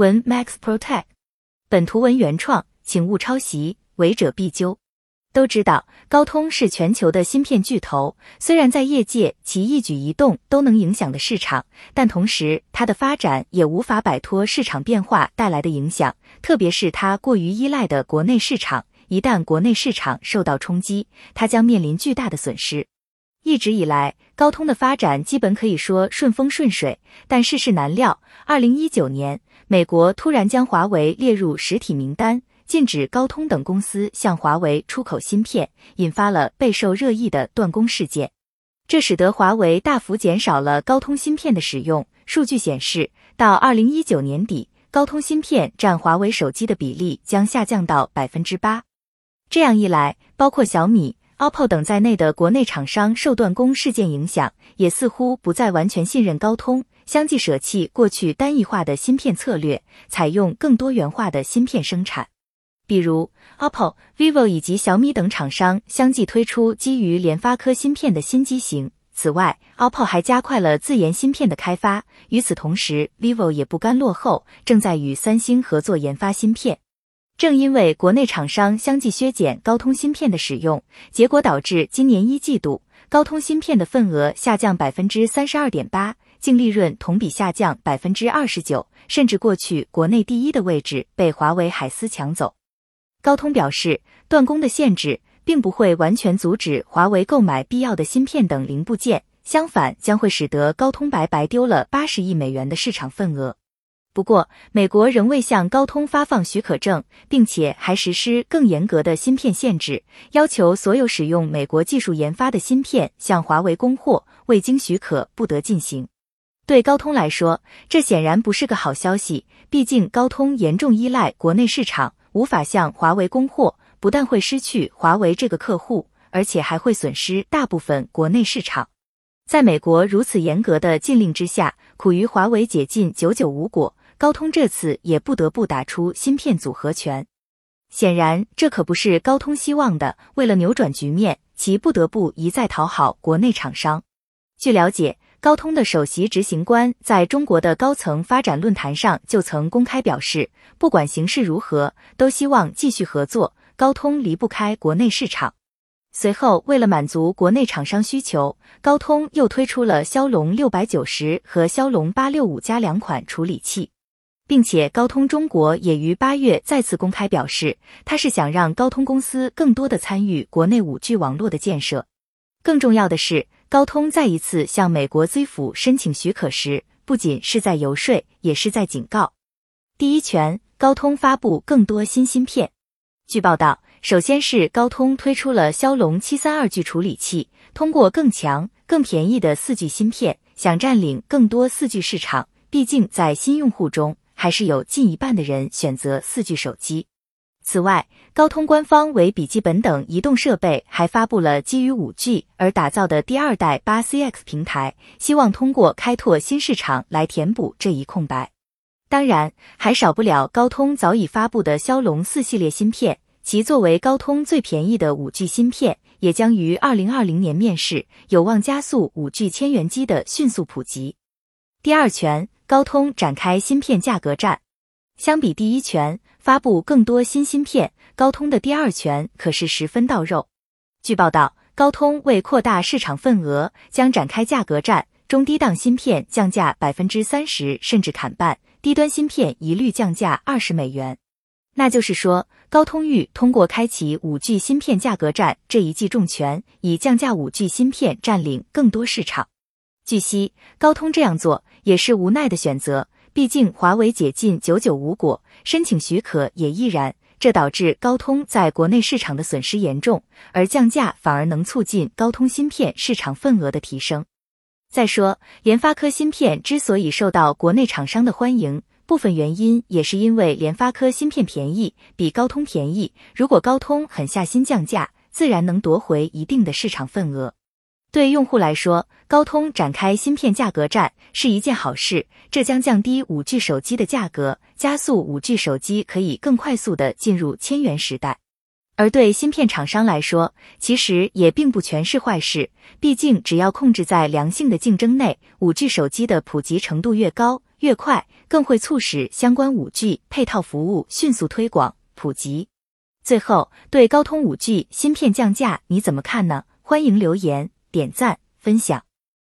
文 Max Protect，本图文原创，请勿抄袭，违者必究。都知道高通是全球的芯片巨头，虽然在业界其一举一动都能影响的市场，但同时它的发展也无法摆脱市场变化带来的影响，特别是它过于依赖的国内市场，一旦国内市场受到冲击，它将面临巨大的损失。一直以来，高通的发展基本可以说顺风顺水，但世事难料，二零一九年，美国突然将华为列入实体名单。禁止高通等公司向华为出口芯片，引发了备受热议的断供事件。这使得华为大幅减少了高通芯片的使用。数据显示，到二零一九年底，高通芯片占华为手机的比例将下降到百分之八。这样一来，包括小米、OPPO 等在内的国内厂商受断供事件影响，也似乎不再完全信任高通，相继舍弃过去单一化的芯片策略，采用更多元化的芯片生产。比如，OPPO、vivo 以及小米等厂商相继推出基于联发科芯片的新机型。此外，OPPO 还加快了自研芯片的开发。与此同时，vivo 也不甘落后，正在与三星合作研发芯片。正因为国内厂商相继削减高通芯片的使用，结果导致今年一季度高通芯片的份额下降百分之三十二点八，净利润同比下降百分之二十九，甚至过去国内第一的位置被华为海思抢走。高通表示，断供的限制并不会完全阻止华为购买必要的芯片等零部件，相反，将会使得高通白白丢了八十亿美元的市场份额。不过，美国仍未向高通发放许可证，并且还实施更严格的芯片限制，要求所有使用美国技术研发的芯片向华为供货，未经许可不得进行。对高通来说，这显然不是个好消息，毕竟高通严重依赖国内市场。无法向华为供货，不但会失去华为这个客户，而且还会损失大部分国内市场。在美国如此严格的禁令之下，苦于华为解禁久久无果，高通这次也不得不打出芯片组合拳。显然，这可不是高通希望的。为了扭转局面，其不得不一再讨好国内厂商。据了解。高通的首席执行官在中国的高层发展论坛上就曾公开表示，不管形势如何，都希望继续合作。高通离不开国内市场。随后，为了满足国内厂商需求，高通又推出了骁龙六百九十和骁龙八六五加两款处理器，并且高通中国也于八月再次公开表示，他是想让高通公司更多的参与国内五 G 网络的建设。更重要的是。高通再一次向美国 Z 府申请许可时，不仅是在游说，也是在警告。第一拳，高通发布更多新芯片。据报道，首先是高通推出了骁龙七三二 G 处理器，通过更强、更便宜的四 G 芯片，想占领更多四 G 市场。毕竟在新用户中，还是有近一半的人选择四 G 手机。此外，高通官方为笔记本等移动设备还发布了基于五 G 而打造的第二代八 CX 平台，希望通过开拓新市场来填补这一空白。当然，还少不了高通早已发布的骁龙四系列芯片，其作为高通最便宜的五 G 芯片，也将于二零二零年面世，有望加速五 G 千元机的迅速普及。第二拳，高通展开芯片价格战。相比第一拳发布更多新芯片，高通的第二拳可是十分到肉。据报道，高通为扩大市场份额，将展开价格战，中低档芯片降价百分之三十，甚至砍半；低端芯片一律降价二十美元。那就是说，高通欲通过开启五 G 芯片价格战这一记重拳，以降价五 G 芯片占领更多市场。据悉，高通这样做也是无奈的选择。毕竟华为解禁久久无果，申请许可也亦然，这导致高通在国内市场的损失严重，而降价反而能促进高通芯片市场份额的提升。再说，联发科芯片之所以受到国内厂商的欢迎，部分原因也是因为联发科芯片便宜，比高通便宜。如果高通狠下心降价，自然能夺回一定的市场份额。对用户来说，高通展开芯片价格战是一件好事，这将降低五 G 手机的价格，加速五 G 手机可以更快速的进入千元时代。而对芯片厂商来说，其实也并不全是坏事，毕竟只要控制在良性的竞争内，五 G 手机的普及程度越高，越快，更会促使相关五 G 配套服务迅速推广普及。最后，对高通五 G 芯片降价你怎么看呢？欢迎留言、点赞、分享。